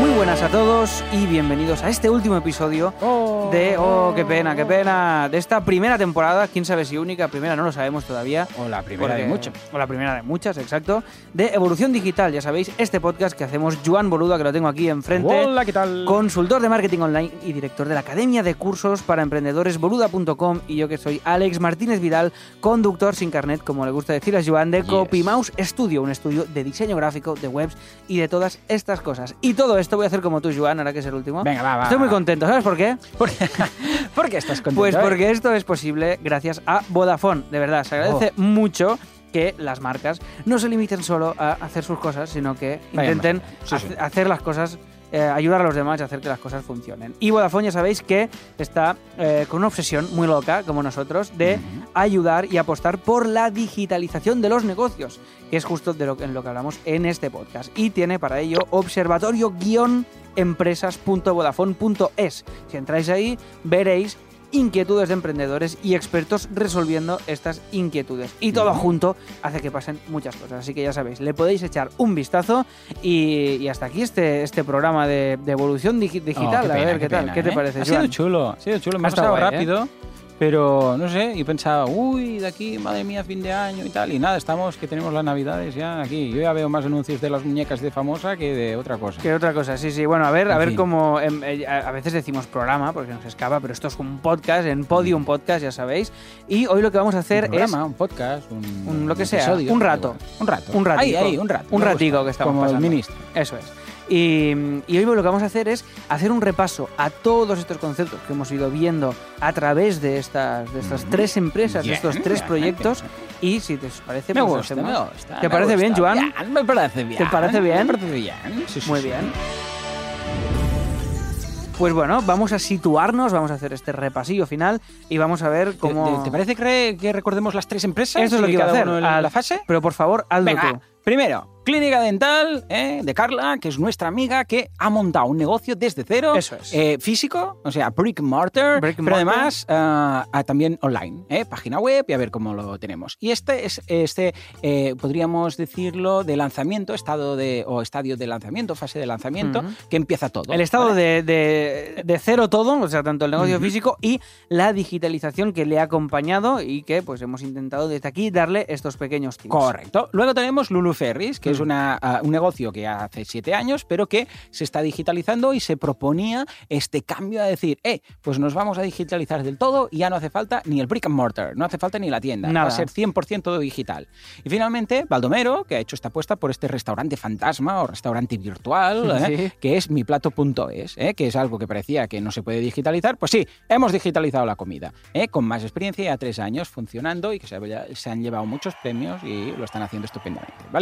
Muy buenas a todos y bienvenidos a este último episodio de Oh, qué pena, qué pena, de esta primera temporada, quién sabe si única, primera no lo sabemos todavía. O la primera de muchas. O la primera de muchas, exacto. De Evolución Digital, ya sabéis, este podcast que hacemos Joan Boluda, que lo tengo aquí enfrente. Hola, ¿qué tal? Consultor de marketing online y director de la Academia de Cursos para Emprendedores boluda.com y yo que soy Alex Martínez Vidal, conductor sin carnet, como le gusta decir a Joan, de Yes. CopyMouse Studio, un estudio de diseño gráfico, de webs y de todas estas cosas. Y todo esto voy a hacer como tú, Joan, ahora que es el último. Venga, va, va, Estoy muy contento, ¿sabes por qué? ¿Por, ¿Por qué estás contento? Pues eh? porque esto es posible gracias a Vodafone. De verdad, se agradece Oh. mucho que las marcas no se limiten solo a hacer sus cosas, sino que intenten. Sí, sí. hacer las cosas, eh, ayudar a los demás y hacer que las cosas funcionen. Y Vodafone ya sabéis que está eh, con una obsesión muy loca, como nosotros, de ayudar y apostar por la digitalización de los negocios, que es justo de lo, en lo que hablamos en este podcast. Y tiene para ello observatorio-empresas.vodafone.es. Si entráis ahí, veréis inquietudes de emprendedores y expertos resolviendo estas inquietudes. Y todo junto hace que pasen muchas cosas. Así que ya sabéis, le podéis echar un vistazo y, y hasta aquí este, este programa de, de evolución Oh, digital. a ver, ¿qué, tal? pena, ¿Qué te ¿eh? parece, Ha sido chulo, ha sido chulo. Me Ha ha estado pasado guay, ¿eh? Pero no sé, y pensaba, uy, de aquí, madre mía, fin de año y tal. Y nada, estamos que tenemos las navidades ya aquí. Yo ya veo más anuncios de las muñecas de famosa que de otra cosa. ¿Qué otra cosa? Sí, sí. Bueno, a ver, a ver fin. cómo. em, eh, a veces decimos programa porque nos escapa, pero esto es un podcast, en Podium Podcast, ya sabéis. Y hoy lo que vamos a hacer un programa, un podcast, un, un lo que sea, episodio, un rato. Un rato. Un ratico. Ahí, ahí, un rato. Un ratico gusta. que estamos Como pasando. el ministro. es. Eso es. Y, y hoy lo que vamos a hacer es hacer un repaso a todos estos conceptos que hemos ido viendo a través de estas, de estas tres empresas, de estos tres proyectos. Y si te parece, Me pues gusta, me gusta. ¿Te me parece bien. Joan? Bien, me parece bien. ¿Te parece bien? Me parece bien. Sí, sí, Muy sí. bien. Pues bueno, vamos a situarnos, vamos a hacer este repasillo final y vamos a ver ¿Te- cómo. ¿Te, te parece que, re- que recordemos las tres empresas? Eso es lo que iba a hacer. Al- la fase? Pero por favor, hazlo Venga, tú. Primero, Clínica Dental ¿eh? de Carla, que es nuestra amiga que ha montado un negocio desde cero. Eso es. eh, físico, o sea, brick mortar, Brick pero mortar. además ah, ah, también online, ¿eh? página web y a ver cómo lo tenemos. Y este es, este podríamos decirlo, de lanzamiento, estado de, o estadio de lanzamiento, fase de lanzamiento, que empieza todo. El estado ¿vale? de, de- de cero todo, o sea, tanto el negocio físico y la digitalización que le ha acompañado y que pues hemos intentado desde aquí darle estos pequeños tips. Correcto. Luego tenemos Lulu Ferris, que es Mm. una, ah, un negocio que hace siete años, pero que se está digitalizando y se proponía este cambio a decir, eh, pues nos vamos a digitalizar del todo y ya no hace falta ni el brick and mortar, no hace falta ni la tienda, Nada. va a ser 100% todo digital. Y finalmente, Baldomero, que ha hecho esta apuesta por este restaurante fantasma o restaurante virtual, ¿eh? Sí. que es miplato.es, ¿eh? que es algo que parecía que no se puede digitalizar. Pues sí, hemos digitalizado la comida, ¿eh? con más experiencia, ya tres años funcionando y que se, han llevado muchos premios y lo están haciendo estupendamente, ¿vale?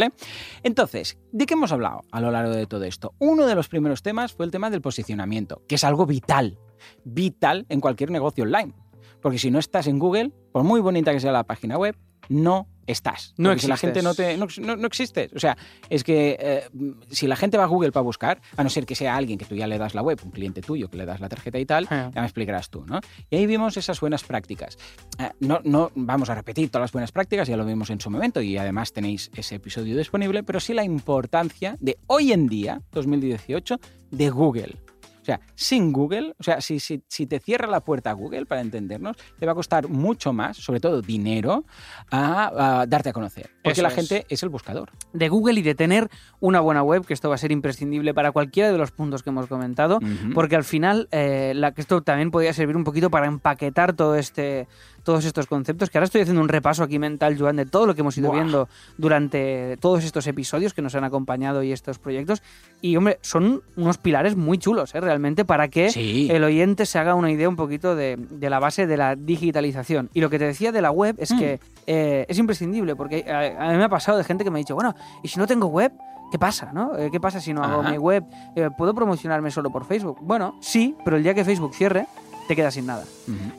Entonces, ¿de qué hemos hablado a lo largo de todo esto? Uno de los primeros temas fue el tema del posicionamiento, que es algo vital, vital en cualquier negocio online. Porque si no estás en Google, por muy bonita que sea la página web, no estás. No Porque si la gente no te. No, no, no existes. O sea, es que eh, si la gente va a Google para buscar, a no ser que sea alguien que tú ya le das la web, un cliente tuyo que le das la tarjeta y tal, Eh. ya me explicarás tú, ¿no? Y ahí vimos esas buenas prácticas. Eh, no, no vamos a repetir todas las buenas prácticas, ya lo vimos en su momento y además tenéis ese episodio disponible, pero sí la importancia de hoy en día, 2018, de Google. O sea, sin Google, o sea, si, si, si te cierra la puerta a Google, para entendernos, te va a costar mucho más, sobre todo dinero, a, a darte a conocer. Porque Eso la es. gente es el buscador. De Google y de tener una buena web, que esto va a ser imprescindible para cualquiera de los puntos que hemos comentado. Porque al final, eh, la, que esto también podría servir un poquito para empaquetar todo este, todos estos conceptos, que ahora estoy haciendo un repaso aquí mental, Joan, de todo lo que hemos ido Buah. viendo durante todos estos episodios que nos han acompañado y estos proyectos. Y, hombre, son unos pilares muy chulos, ¿eh? realmente, para que Sí. el oyente se haga una idea un poquito de, de la base de la digitalización. Y lo que te decía de la web es Mm. que eh, es imprescindible, porque a, a mí me ha pasado de gente que me ha dicho, bueno, ¿y si no tengo web? ¿Qué pasa? ¿no? Eh, ¿Qué pasa si no hago Ajá. mi web? Eh, ¿Puedo promocionarme solo por Facebook? Bueno, sí, pero el día que Facebook cierre, te quedas sin nada.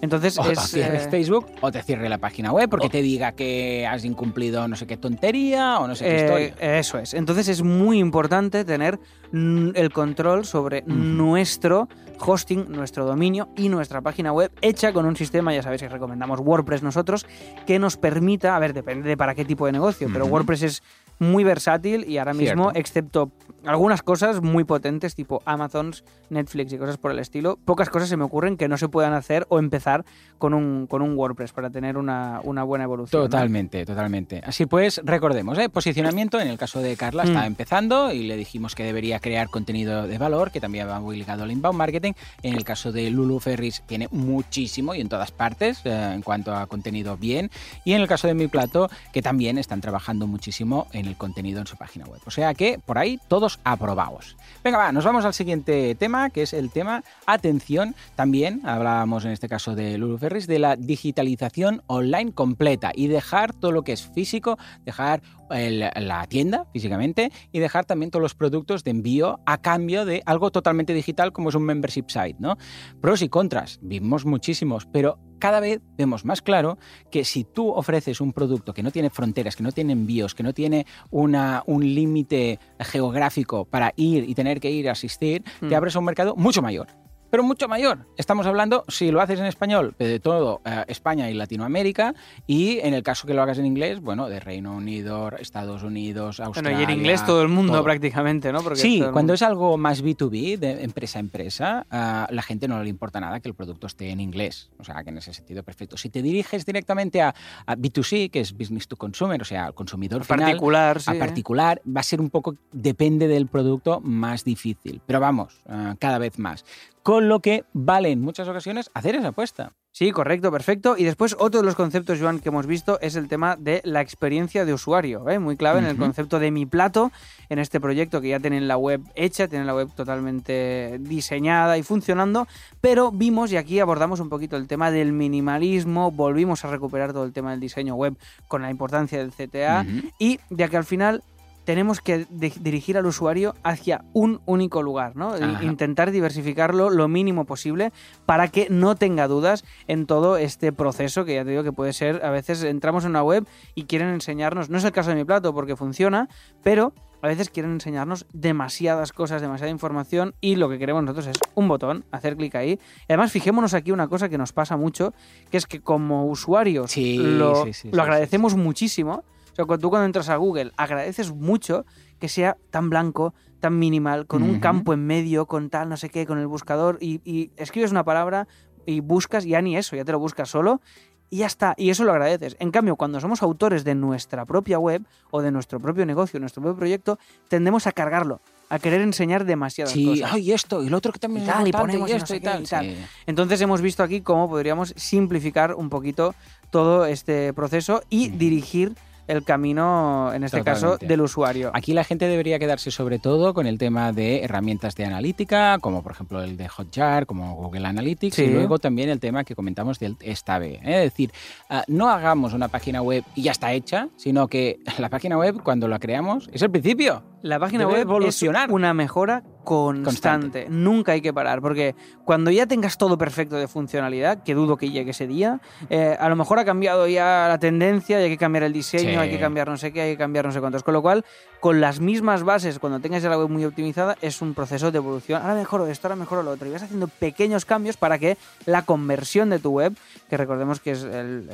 Entonces O es... cierres eh, Facebook o te cierre la página web porque te diga que has incumplido no sé qué tontería o no sé qué Eh, historia. eso es. Entonces es muy importante tener el control sobre nuestro hosting, nuestro dominio y nuestra página web hecha con un sistema, ya sabéis que recomendamos WordPress nosotros, que nos permita, a ver, depende de para qué tipo de negocio, pero. WordPress es muy versátil y ahora mismo, Cierto. excepto algunas cosas muy potentes tipo Amazons, Netflix y cosas por el estilo, pocas cosas se me ocurren que no se puedan hacer o empezar con un, con un WordPress para tener una, una buena evolución. ¿no? Totalmente, totalmente. Así pues, recordemos, ¿eh? posicionamiento, en el caso de Carla está Mm. empezando y le dijimos que debería crear contenido de valor, que también va muy ligado al inbound marketing. En el caso de Lulu Ferris tiene muchísimo y en todas partes eh, en cuanto a contenido bien. Y en el caso de Mi Plato, que también están trabajando muchísimo en el contenido en su página web. O sea que por ahí todos aprobados. Venga, va, nos vamos al siguiente tema, que es el tema, atención, también hablábamos en este caso de Lulu Ferris, de la digitalización online completa y dejar todo lo que es físico, dejar la tienda físicamente y dejar también todos los productos de envío a cambio de algo totalmente digital como es un membership site, ¿no? Pros y contras, vimos muchísimos, pero cada vez vemos más claro que si tú ofreces un producto que no tiene fronteras, que no tiene envíos, que no tiene una, un límite geográfico para ir y tener que ir a asistir, Mm. te abres a un mercado mucho mayor. Pero mucho mayor. Estamos hablando, si lo haces en español, de todo eh, España y Latinoamérica, y en el caso que lo hagas en inglés, bueno, de Reino Unido, Estados Unidos, Australia. Bueno, y en inglés todo el mundo todo. prácticamente, ¿no? Porque Sí, cuando es algo más B2B, de empresa a empresa, a la gente no le importa nada que el producto esté en inglés. O sea, que en ese sentido, perfecto. Si te diriges directamente a, a B2C, que es Business to Consumer, o sea, al consumidor final, particular, sí. a particular, va a ser un poco, depende del producto, más difícil. Pero vamos, ah, cada vez más. Con lo que vale en muchas ocasiones hacer esa apuesta. Sí, correcto, perfecto. Y después otro de los conceptos, Joan, que hemos visto es el tema de la experiencia de usuario, ¿eh? muy clave en el concepto de mi plato, en este proyecto que ya tienen la web hecha, tienen la web totalmente diseñada y funcionando, pero vimos y aquí abordamos un poquito el tema del minimalismo, volvimos a recuperar todo el tema del diseño web con la importancia del CTA y de que al final tenemos que di- dirigir al usuario hacia un único lugar, ¿no? Ajá. Intentar diversificarlo lo mínimo posible para que no tenga dudas en todo este proceso que ya te digo que puede ser, a veces entramos en una web y quieren enseñarnos, no es el caso de mi plato porque funciona, pero a veces quieren enseñarnos demasiadas cosas, demasiada información y lo que queremos nosotros es un botón, hacer clic ahí. Y además, fijémonos aquí una cosa que nos pasa mucho, que es que como usuarios Sí, lo, sí, sí, lo sí, agradecemos muchísimo. Sea, cuando tú cuando entras a Google agradeces mucho que sea tan blanco, tan minimal, con un campo en medio, con tal, no sé qué, con el buscador y, y escribes una palabra y buscas, ya ni eso, ya te lo buscas solo y ya está, y eso lo agradeces. En cambio, cuando somos autores de nuestra propia web o de nuestro propio negocio, nuestro propio proyecto, tendemos a cargarlo, a querer enseñar demasiadas Sí, cosas. ay, esto, y lo otro que también Y es y ponemos y y no esto sé y qué, tal. y tal. sí. Entonces hemos visto aquí cómo podríamos simplificar un poquito todo este proceso y dirigir el camino, en este caso, del usuario. Aquí la gente debería quedarse sobre todo con el tema de herramientas de analítica, como por ejemplo el de Hotjar, como Google Analytics, Sí. y luego también el tema que comentamos del Stave. ¿eh? Es decir, ah, no hagamos una página web y ya está hecha, sino que la página web, cuando la creamos, es el principio. La página Debe web evolucionar. es una mejora constante. Constante. Nunca hay que parar, porque cuando ya tengas todo perfecto de funcionalidad, que dudo que llegue ese día, eh, a lo mejor ha cambiado ya la tendencia y hay que cambiar el diseño, Sí. hay que cambiar no sé qué, hay que cambiar no sé cuántos. Con lo cual, con las mismas bases, cuando tengas la web muy optimizada, es un proceso de evolución. Ahora mejoro esto, ahora mejoro lo otro. Y vas haciendo pequeños cambios para que la conversión de tu web, que recordemos que es el-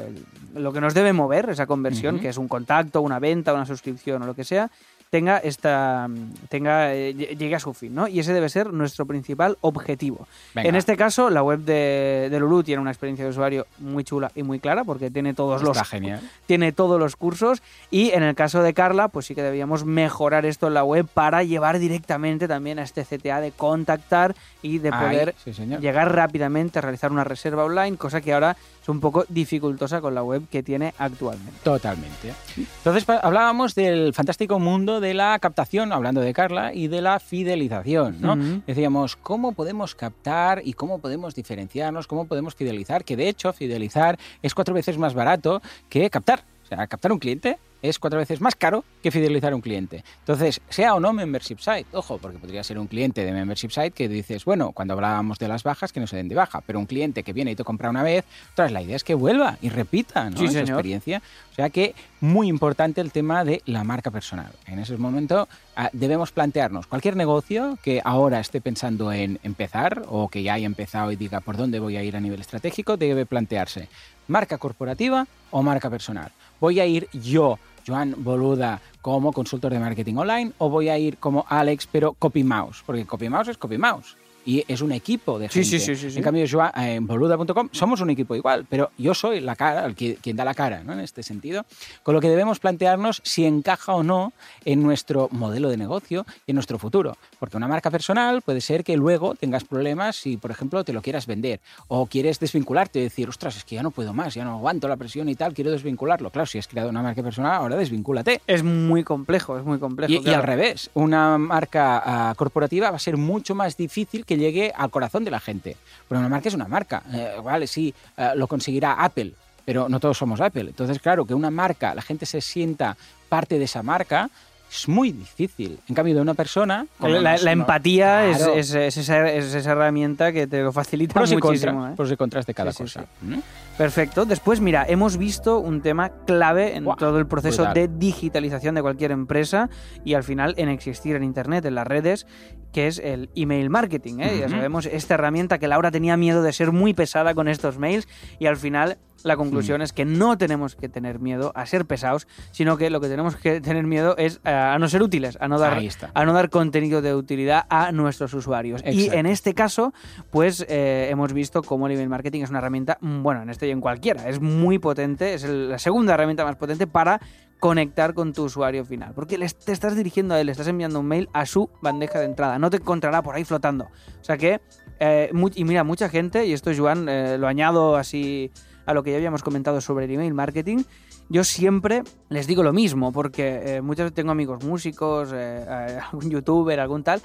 el- lo que nos debe mover, esa conversión, que es un contacto, una venta, una suscripción o lo que sea, tenga esta tenga eh, lle- llegue a su fin, ¿no? Y ese debe ser nuestro principal objetivo. Venga, En este caso, la web de, de Lulu tiene una experiencia de usuario muy chula y muy clara porque tiene todos los está genial. tiene todos los cursos y en el caso de Carla, pues sí que debíamos mejorar esto en la web para llevar directamente también a este CTA de contactar y de Ahí, poder sí, llegar rápidamente a realizar una reserva online, cosa que ahora es un poco dificultosa con la web que tiene actualmente. Totalmente. Entonces hablábamos del fantástico mundo de la captación, hablando de Carla, y de la fidelización, ¿no? Decíamos, ¿cómo podemos captar y cómo podemos diferenciarnos, cómo podemos fidelizar? Que de hecho, fidelizar es cuatro veces más barato que captar. O sea, captar un cliente es cuatro veces más caro que fidelizar a un cliente. Entonces, sea o no membership site, ojo, porque podría ser un cliente de membership site que dices, bueno, cuando hablábamos de las bajas, que no se den de baja, pero un cliente que viene y te compra una vez, tras la idea es que vuelva y repita ¿no? Sí, esa experiencia. O sea que muy importante el tema de la marca personal. En ese momento ah, debemos plantearnos cualquier negocio que ahora esté pensando en empezar o que ya haya empezado y diga por dónde voy a ir a nivel estratégico, debe plantearse marca corporativa o marca personal. ¿Voy a ir yo, Joan Boluda, como consultor de marketing online o voy a ir como Alex, pero copy mouse? Porque copy mouse es copy mouse. Y es un equipo de gente. sí, sí, sí, sí. En cambio, Joan, eh, en boluda.com somos un equipo igual, pero yo soy la cara, el que, quien da la cara, ¿no? En este sentido. Con lo que debemos plantearnos si encaja o no en nuestro modelo de negocio y en nuestro futuro. Porque una marca personal puede ser que luego tengas problemas si, por ejemplo, te lo quieras vender o quieres desvincularte y decir, ostras, es que ya no puedo más, ya no aguanto la presión y tal, quiero desvincularlo. Claro, si has creado una marca personal, ahora desvincúlate. Es muy complejo, es muy complejo. Y, al revés, una marca ah, corporativa va a ser mucho más difícil que llegue al corazón de la gente. Pero una marca es una marca. Eh, vale, sí, eh, lo conseguirá Apple, pero no todos somos Apple. Entonces, claro, que una marca, la gente se sienta parte de esa marca, es muy difícil. En cambio, de una persona... La, empatía es- Claro. es, es esa, es esa herramienta que te lo facilita pros y, muchísimo. contras, ¿eh? pros y contras de cada Sí, sí, cosa. ¿Mm? Perfecto. Después, mira, hemos visto un tema clave en todo el proceso brutal. de digitalización de cualquier empresa y al final en existir en Internet, en las redes, que es el email marketing. ¿eh? Ya sabemos, esta herramienta que Laura tenía miedo de ser muy pesada con estos mails y al final la conclusión Mm. es que no tenemos que tener miedo a ser pesados, sino que lo que tenemos que tener miedo es eh, a no ser útiles, a no dar a no dar contenido de utilidad a nuestros usuarios. Y en este caso, pues eh, hemos visto cómo el email marketing es una herramienta, mm, bueno, en este y en cualquiera, es muy potente, es el- la segunda herramienta más potente para conectar con tu usuario final. Porque te estás dirigiendo a él, le estás enviando un mail a su bandeja de entrada, no te encontrará por ahí flotando. O sea que, eh, y mira, mucha gente, y esto Joan eh, lo añado así a lo que ya habíamos comentado sobre el email marketing, yo siempre les digo lo mismo, porque eh, muchas veces tengo amigos músicos, eh, eh, algún youtuber, algún tal,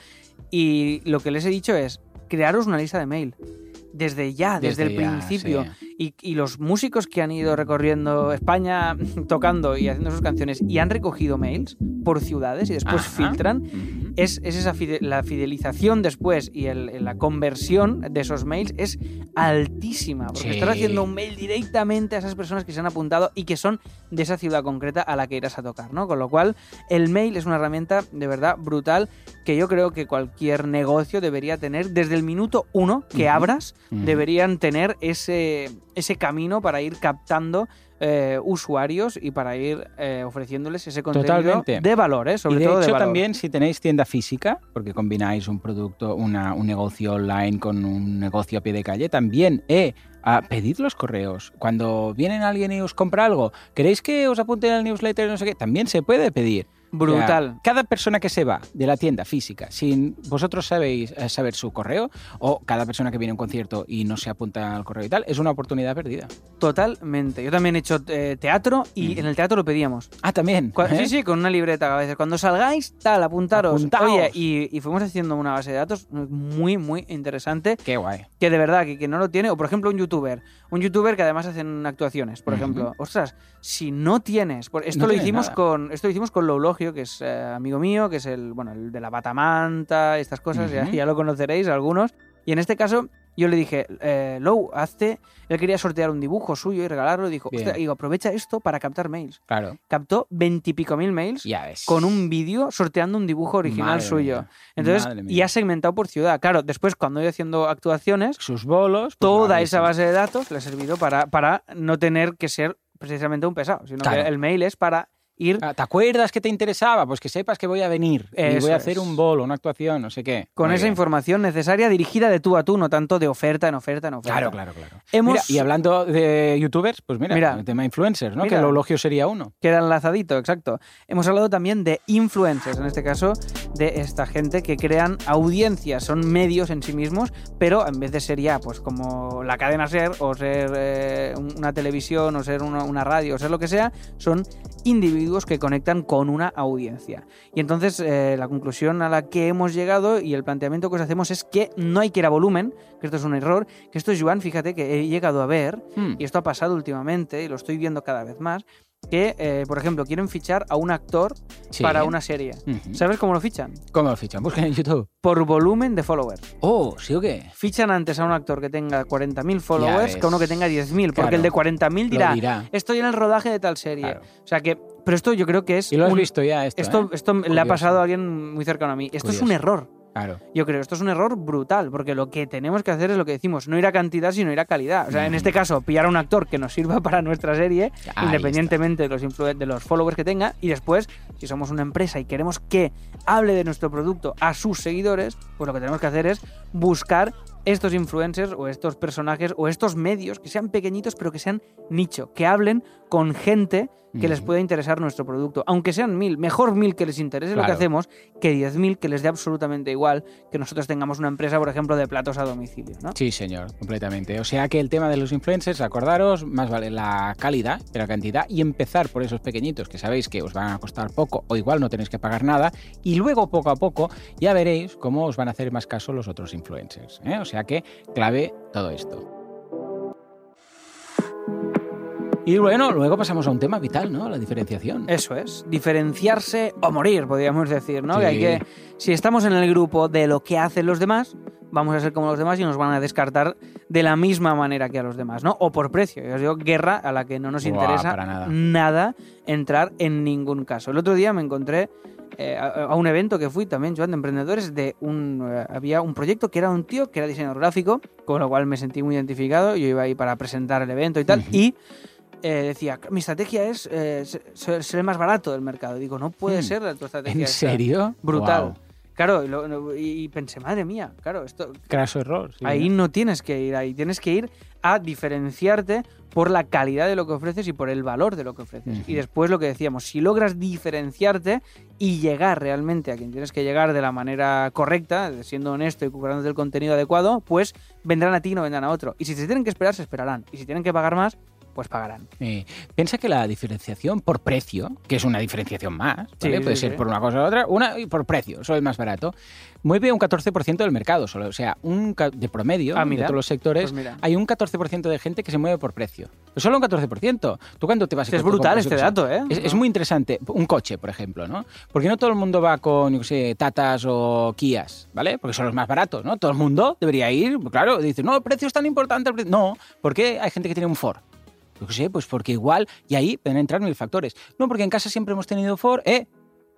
y lo que les he dicho es, crearos una lista de mail. Desde ya, desde, Desde el ya, principio. sí. Y, y los músicos que han ido recorriendo España tocando y haciendo sus canciones y han recogido mails por ciudades y después Ajá. filtran, es, es esa fide- la fidelización después y el- la conversión de esos mails es altísima. Porque Sí. estás haciendo un mail directamente a esas personas que se han apuntado y que son de esa ciudad concreta a la que irás a tocar, ¿no? Con lo cual, el mail es una herramienta de verdad brutal que yo creo que cualquier negocio debería tener desde el minuto uno que abras, deberían tener ese, ese camino para ir captando eh, usuarios y para ir eh, ofreciéndoles ese contenido Totalmente. de valor, ¿eh? sobre y de todo hecho de valor. también si tenéis tienda física, porque combináis un producto, una- un negocio online con un negocio a pie de calle, también eh, a pedid los correos. Cuando viene alguien y os compra algo, ¿queréis que os apunten al newsletter? No sé qué, también se puede pedir. Brutal. Cada persona que se va de la tienda física, sin vosotros sabéis eh, saber su correo, o cada persona que viene a un concierto y no se apunta al correo y tal, es una oportunidad perdida. Totalmente. Yo también he hecho eh, teatro y en el teatro lo pedíamos. Ah, también. Cua- ¿eh? Sí, sí, con una libreta a veces. Cuando salgáis, tal, apuntaros. Apuntaos. Oye, y, y fuimos haciendo una base de datos muy, muy interesante. Qué guay. Que de verdad, que, que no lo tiene. O por ejemplo, un youtuber. Un youtuber que además hacen actuaciones. Por ejemplo, ostras, si no tienes. por- Esto No lo hicimos nada. con. Esto lo hicimos con Loulogio, que es eh, amigo mío, que es el, bueno, el de la batamanta, estas cosas, ya, ya lo conoceréis algunos. Y en este caso, yo le dije, eh, Lou, hazte. Él quería sortear un dibujo suyo y regalarlo. Y dijo. "Hostia", digo, aprovecha esto para captar mails. Claro. Captó veintipico mil mails Ya ves. con un vídeo sorteando un dibujo original Madre suyo. mía, Entonces, y ha segmentado por ciudad. Claro, después cuando ido haciendo actuaciones, sus bolos. pues, toda esa base de datos le ha servido para, para no tener que ser precisamente un pesado, sino Claro. que el mail es para ir Ah, ¿Te acuerdas que te interesaba? Pues que sepas que voy a venir y Eso voy a hacer es. un bolo, una actuación, no sé qué. con Muy esa bien. información necesaria dirigida de tú a tú, no tanto de oferta en oferta en oferta. Claro, claro, claro. Hemos Mira, y hablando de youtubers, pues mira, Mira. el tema influencers, ¿no? Mira. Que el elogio sería uno. Queda enlazadito, exacto. Hemos hablado también de influencers, en este caso de esta gente que crean audiencias, son medios en sí mismos, pero en vez de ser ya pues como la cadena ser o ser eh, un- una televisión o ser una, una radio o ser lo que sea, son individuos que conectan con una audiencia. Y entonces eh, la conclusión a la que hemos llegado y el planteamiento que os hacemos es que no hay que ir a volumen, que esto es un error, que esto es Joan, fíjate que he llegado a ver Hmm. y esto ha pasado últimamente y lo estoy viendo cada vez más, que, eh, por ejemplo, quieren fichar a un actor Sí. para una serie. ¿Sabes cómo lo fichan? ¿Cómo lo fichan? Busquen en YouTube. Por volumen de followers. Oh, ¿sí o qué? Fichan antes a un actor que tenga 40.000 followers que a uno que tenga 10.000, porque Claro. el de 40.000 Lo dirá, dirá. estoy en el rodaje de tal serie. Claro. O sea que, pero esto yo creo que es... Y lo has un- visto ya esto, Esto, ¿eh? esto le ha pasado a alguien muy cercano a mí. Esto es un error. Claro. Yo creo, esto es un error brutal, porque lo que tenemos que hacer es lo que decimos, no ir a cantidad, sino ir a calidad. O sea, en este caso, pillar a un actor que nos sirva para nuestra serie, Ahí independientemente de los, de los followers que tenga, y después, si somos una empresa y queremos que hable de nuestro producto a sus seguidores, pues lo que tenemos que hacer es buscar estos influencers o estos personajes o estos medios que sean pequeñitos pero que sean nicho, que hablen con gente que les pueda interesar nuestro producto. Aunque sean mil, mejor mil que les interese lo que hacemos que diez mil que les dé absolutamente igual que nosotros tengamos una empresa, por ejemplo, de platos a domicilio. ¿no? Sí, señor, completamente. O sea que el tema de los influencers, acordaros, más vale la calidad que la cantidad y empezar por esos pequeñitos que sabéis que os van a costar poco o igual no tenéis que pagar nada y luego poco a poco ya veréis cómo os van a hacer más caso los otros influencers. ¿eh? O sea que clave todo esto. Y bueno, luego pasamos a un tema vital, ¿no? La diferenciación. Eso es, diferenciarse o morir, podríamos decir, ¿no? Sí. Que hay que, si estamos en el grupo de lo que hacen los demás, vamos a ser como los demás y nos van a descartar de la misma manera que a los demás, ¿no? O por precio. Yo os digo, guerra a la que no nos Buah, interesa nada. nada entrar en ningún caso. El otro día me encontré eh, a, a un evento que fui también, Joan, de emprendedores, de un, eh, había un proyecto que era un tío que era diseñador gráfico, con lo cual me sentí muy identificado. Yo iba ahí para presentar el evento y tal, y eh, decía, mi estrategia es eh, se- se- ser el más barato del mercado. Digo, no puede Hmm. ser tu estrategia. ¿En esta". serio? Brutal. Claro, y, lo- y pensé, madre mía, claro, esto, Craso error. sí. ahí no tienes que ir ahí, tienes que ir a diferenciarte por la calidad de lo que ofreces y por el valor de lo que ofreces. Y después lo que decíamos, si logras diferenciarte y llegar realmente a quien tienes que llegar de la manera correcta, siendo honesto y curándote el contenido adecuado, pues vendrán a ti y no vendrán a otro. Y si se tienen que esperar, se esperarán. Y si tienen que pagar más, pues pagarán. Eh, piensa que la diferenciación por precio, que es una diferenciación más, ¿vale? Sí, puede sí, ser sí. por una cosa u otra, una y por precio, soy el más barato, mueve un 14% del mercado solo. O sea, un de promedio Ah, de todos los sectores, Pues hay un 14% de gente que se mueve por precio. Pero solo un 14%. ¿Tú cuándo te vas a Es brutal este dato, ¿eh? Es, es muy interesante. Un coche, por ejemplo, ¿no? Porque no todo el mundo va con, yo sé, Tatas o Kias, ¿vale? Porque son los más baratos, ¿no? Todo el mundo debería ir, claro, dice, no, el precio es tan importante. el precio". No, porque hay gente que tiene un Ford. Yo qué sé, pues porque igual, y ahí pueden entrar mil factores. No, porque en casa siempre hemos tenido Ford, ¿eh?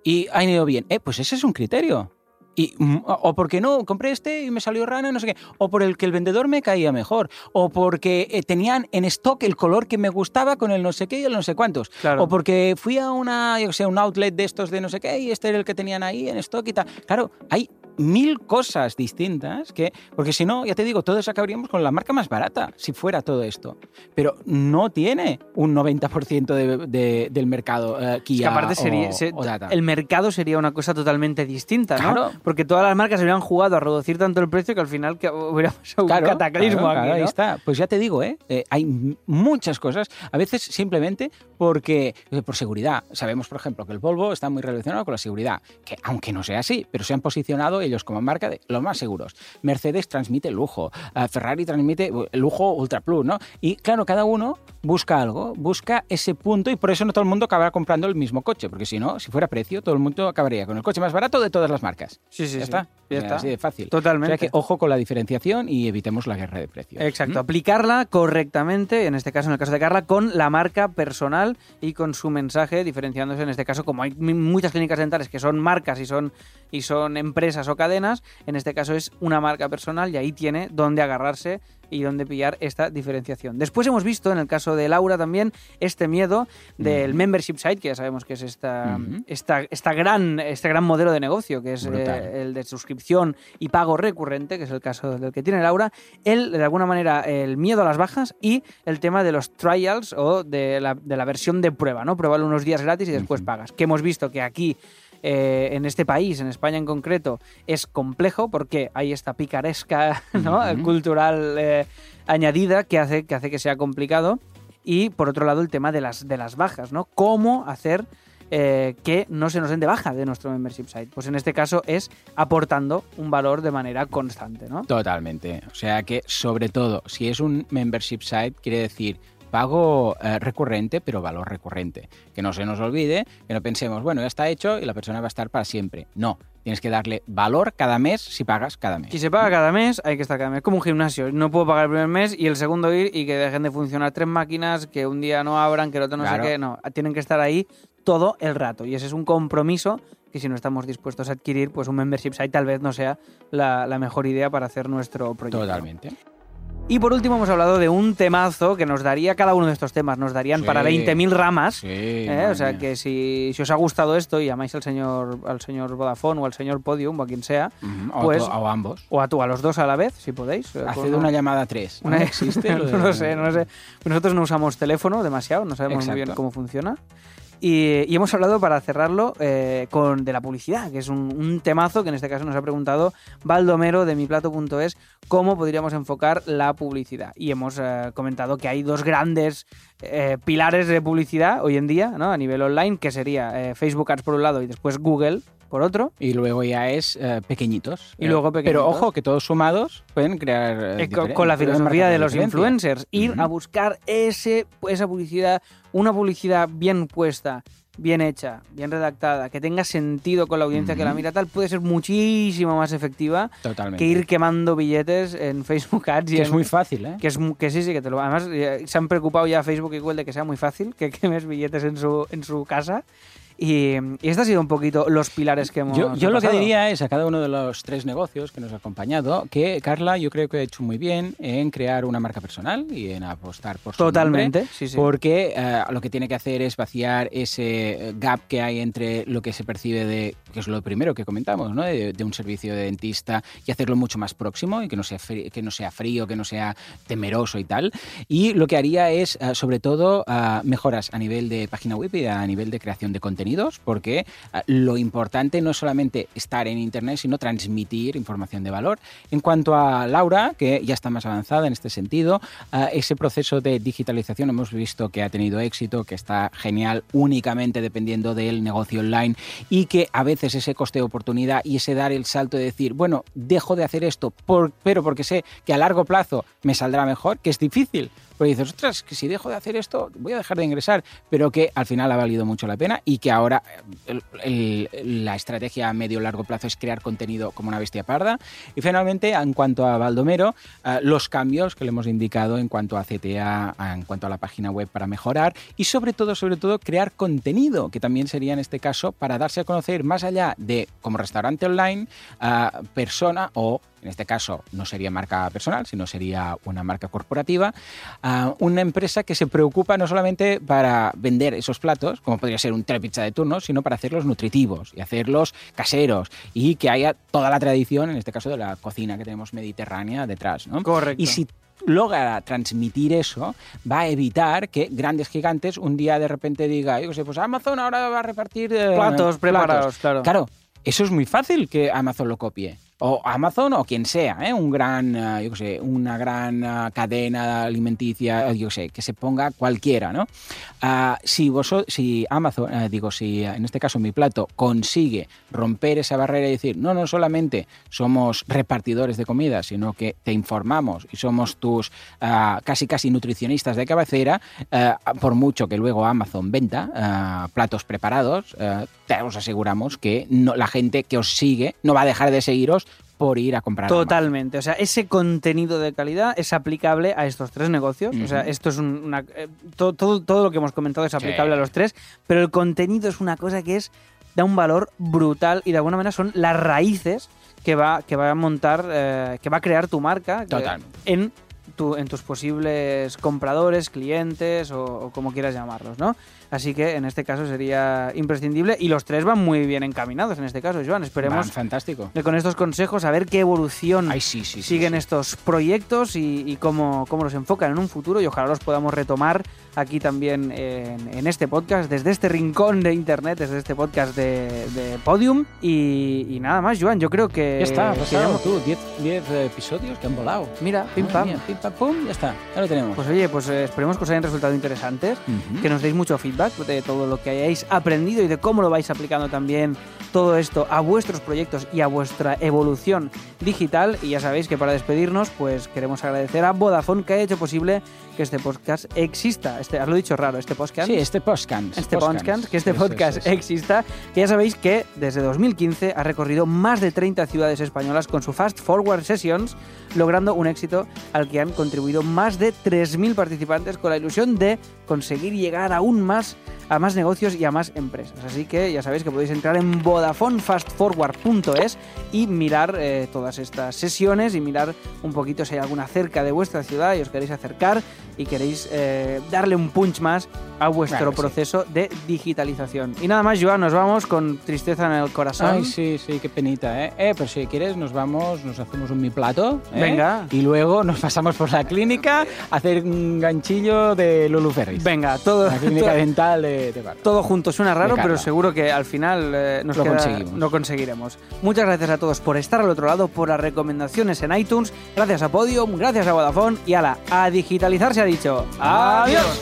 Y ha ido bien. Eh, pues ese es un criterio. Y, mm, o porque no, compré este y me salió rana, no sé qué. O por el que el vendedor me caía mejor. O porque eh, tenían en stock el color que me gustaba con el no sé qué y el no sé cuántos. Claro. O porque fui a una, yo sé, un outlet de estos de no sé qué y este era el que tenían ahí en stock y tal. Claro, hay mil cosas distintas que, porque si no, ya te digo, todos acabaríamos con la marca más barata si fuera todo esto. Pero no tiene un 90% de, de- del mercado eh, Es Kia que aparte sería, o, se- o Tata. el mercado sería una cosa totalmente distinta, ¿no? Claro. Porque todas las marcas habrían jugado a reducir tanto el precio que al final que hubiera pasado Claro, un cataclismo claro, aquí, claro, ahí está. Pues ya te digo, ¿eh? Eh, hay muchas cosas, a veces simplemente porque, eh, por seguridad. Sabemos, por ejemplo, que el Volvo está muy relacionado con la seguridad, que aunque no sea así, pero se han posicionado ellos como marca de los más seguros. Mercedes transmite lujo, eh, Ferrari transmite eh, lujo Ultra Plus, ¿no? Y claro, cada uno busca algo, busca ese punto y por eso no todo el mundo acabará comprando el mismo coche, porque si no, si fuera precio, todo el mundo acabaría con el coche más barato de todas las marcas. Sí, sí, ya sí. está. Ya está. Así de fácil. Totalmente. O sea que ojo con la diferenciación y evitemos la guerra de precios. Exacto, ¿Mm? aplicarla correctamente, en este caso, en el caso de Carla, con la marca personal y con su mensaje, diferenciándose en este caso, como hay muchas clínicas dentales que son marcas y son, y son empresas o cadenas, en este caso es una marca personal y ahí tiene dónde agarrarse y dónde pillar esta diferenciación. Después hemos visto, en el caso de Laura también, este miedo del membership site, que ya sabemos que es esta, esta, esta gran, este gran modelo de negocio, que es eh, el de suscripción y pago recurrente, que es el caso del que tiene Laura, él, de alguna manera, el miedo a las bajas y el tema de los trials o de la, de la versión de prueba, ¿no? Pruébalo unos días gratis y después pagas. Que hemos visto que aquí, eh, en este país, en España en concreto, es complejo porque hay esta picaresca cultural eh, añadida que hace, que hace que sea complicado. Y por otro lado, el tema de las, de las bajas, ¿no? ¿Cómo hacer eh, que no se nos den de baja de nuestro membership site? Pues en este caso es aportando un valor de manera constante, ¿no? Totalmente. O sea que, sobre todo, si es un membership site, quiere decir pago eh, recurrente, pero valor recurrente. Que no se nos olvide, que no pensemos, bueno, ya está hecho y la persona va a estar para siempre. No, tienes que darle valor cada mes si pagas cada mes. Si se paga cada mes, hay que estar cada mes. Es como un gimnasio. No puedo pagar el primer mes y el segundo ir y que dejen de funcionar tres máquinas, que un día no abran, que el otro no Claro. sé qué. No, tienen que estar ahí todo el rato. Y ese es un compromiso que si no estamos dispuestos a adquirir, pues un membership site tal vez no sea la, la mejor idea para hacer nuestro proyecto. Totalmente. Y por último hemos hablado de un temazo que nos daría, cada uno de estos temas nos darían Sí. para 20.000 ramas. Sí, ¿eh? O sea que si, si os ha gustado esto y llamáis al señor, al señor Vodafone o al señor Podium o a quien sea, pues- o ambos. o a tú, a los dos a la vez, si podéis. Haced una llamada a tres. ¿no? una- ¿Existe? no lo sé, no lo sé. Nosotros no usamos teléfono demasiado, no sabemos muy bien cómo funciona. Y, hemos hablado para cerrarlo eh, con de la publicidad, que es un, temazo que en este caso nos ha preguntado Baldomero de miplato.es cómo podríamos enfocar la publicidad. Y hemos eh, comentado que hay dos grandes eh, pilares de publicidad hoy en día, ¿no? A nivel online, que sería Facebook Ads por un lado y después Google por otro. Y luego ya es eh, pequeñitos. Y luego Eh, pequeñitos. Pero ojo, que todos sumados pueden crear. eh, con, la filosofía de los influencers, ir a buscar ese, esa publicidad, una publicidad bien puesta, bien hecha, bien redactada, que tenga sentido con la audiencia que la mira tal, puede ser muchísimo más efectiva Totalmente. que ir quemando billetes en Facebook Ads. y Que es muy fácil, ¿eh? que, es, que sí, sí, que te lo... Además, se han preocupado ya Facebook y Google de que sea muy fácil que quemes billetes en su, en su casa. Y, y este ha sido un poquito los pilares que hemos Yo, yo lo que diría es a cada uno de los tres negocios que nos ha acompañado que Carla yo creo que ha hecho muy bien en crear una marca personal y en apostar por su Totalmente, nombre, sí, sí. porque eh, lo que tiene que hacer es vaciar ese eh, gap que hay entre lo que se percibe de, que es lo primero que comentamos, ¿no? de, de un servicio de dentista y hacerlo mucho más próximo y que no sea frío, que no sea frío, que no sea temeroso y tal. Y lo que haría es, eh, sobre todo, ah, mejoras a nivel de página web y a nivel de creación de porque ah, lo importante no es solamente estar en Internet, sino transmitir información de valor. En cuanto a Laura, que ya está más avanzada en este sentido, ah, ese proceso de digitalización hemos visto que ha tenido éxito, que está genial únicamente dependiendo del negocio online y que a veces ese coste de oportunidad y ese dar el salto de decir, bueno, dejo de hacer esto, por- pero porque sé que a largo plazo me saldrá mejor, que es difícil. Porque dices, ostras, que si dejo de hacer esto, voy a dejar de ingresar, pero que al final ha valido mucho la pena y que ahora eh, la estrategia a medio largo plazo es crear contenido como una bestia parda. Y finalmente, en cuanto a Baldomero, eh, los cambios que le hemos indicado en cuanto a CTA, en cuanto a la página web para mejorar y sobre todo, sobre todo, crear contenido, que también sería en este caso para darse a conocer más allá de como restaurante online, a persona o en este caso no sería marca personal, sino sería una marca corporativa, a una empresa que se preocupa no solamente para vender esos platos, como podría ser un telepizza de turno, sino para hacerlos nutritivos y hacerlos caseros y que haya toda la tradición, en este caso de la cocina que tenemos mediterránea detrás. ¿no? Correcto. Y si logra transmitir eso, va a evitar que grandes gigantes un día de repente diga, yo sé, pues Amazon ahora va a repartir eh, Platos preparados, claro. Claro, eso es muy fácil que Amazon lo copie. O Amazon o quien sea, ¿eh? un gran, eh, yo sé, una gran eh, cadena alimenticia, yo sé, que se ponga cualquiera, ¿no? Ah, si, vosotros, si Amazon, eh, digo, si en este caso mi plato consigue romper esa barrera y decir, no, no solamente somos repartidores de comida, sino que te informamos y somos tus ah, casi casi nutricionistas de cabecera, por mucho que luego Amazon venda ah, platos preparados, te os aseguramos que no, la gente que os sigue no va a dejar de seguiros por ir a comprar. Totalmente. O sea, ese contenido de calidad es aplicable a estos tres negocios. O sea, esto es un- una. eh, todo, todo, todo lo que hemos comentado es aplicable Sí. a los tres, pero el contenido es una cosa que es da un valor brutal y de alguna manera son las raíces que va, que va a montar, eh, que va a crear tu marca en, tu, en tus posibles compradores, clientes o, o como quieras llamarlos, ¿no? Así que en este caso sería imprescindible y los tres van muy bien encaminados en este caso, Joan. Esperemos Van, fantástico. con estos consejos a ver qué evolución Ay, sí, sí, sí, siguen estos proyectos y, y cómo, cómo los enfocan en un futuro y ojalá los podamos retomar aquí también en, en este podcast, desde este rincón de internet, desde este podcast de, de Podium y, y nada más, Joan, yo creo que... Ya está, pasado hemos- tú, 10 10 episodios que han volado. Mira, pim pam. mía, pim pam, pum, ya está, ya lo tenemos. Pues oye, pues eh, esperemos que os hayan resultado interesantes, que nos deis mucho feedback de todo lo que hayáis aprendido y de cómo lo vais aplicando también todo esto a vuestros proyectos y a vuestra evolución digital. Y ya sabéis que para despedirnos, pues queremos agradecer a Vodafone que ha hecho posible que este podcast exista. Este, has lo dicho raro, este podcast. Sí, este podcast. Este podcast, que este podcast exista. Que ya sabéis que desde 2015 ha recorrido más de 30 ciudades españolas con su Fast Forward Sessions, logrando un éxito al que han contribuido más de 3.000 participantes con la ilusión de conseguir llegar aún más a más negocios y a más empresas. Así que ya sabéis que podéis entrar en vodafonefastforward.es y mirar eh, todas estas sesiones y mirar un poquito si hay alguna cerca de vuestra ciudad y os queréis acercar y queréis eh, darle un punch más a vuestro Claro que sí. proceso de digitalización. Y nada más, Joan, nos vamos con tristeza en el corazón. Ay, sí, sí, qué penita, ¿eh? Eh, pero si quieres nos vamos, nos hacemos un mi plato. ¿eh? Venga. Y luego nos pasamos por la clínica a hacer un ganchillo de Lulu Ferris. Venga, todo, La clínica todo, dental de, de todo junto suena raro, pero seguro que al final eh, nos Lo queda- conseguimos. lo conseguiremos. Muchas gracias a todos por estar al otro lado, por las recomendaciones en iTunes. Gracias a Podium, gracias a Vodafone y ala, a digitalizar ha dicho. ¡Adiós!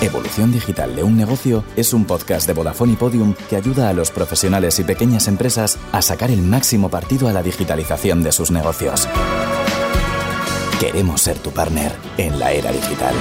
Evolución Digital de un Negocio es un podcast de Vodafone y Podium que ayuda a los profesionales y pequeñas empresas a sacar el máximo partido a la digitalización de sus negocios. Queremos ser tu partner en la era digital.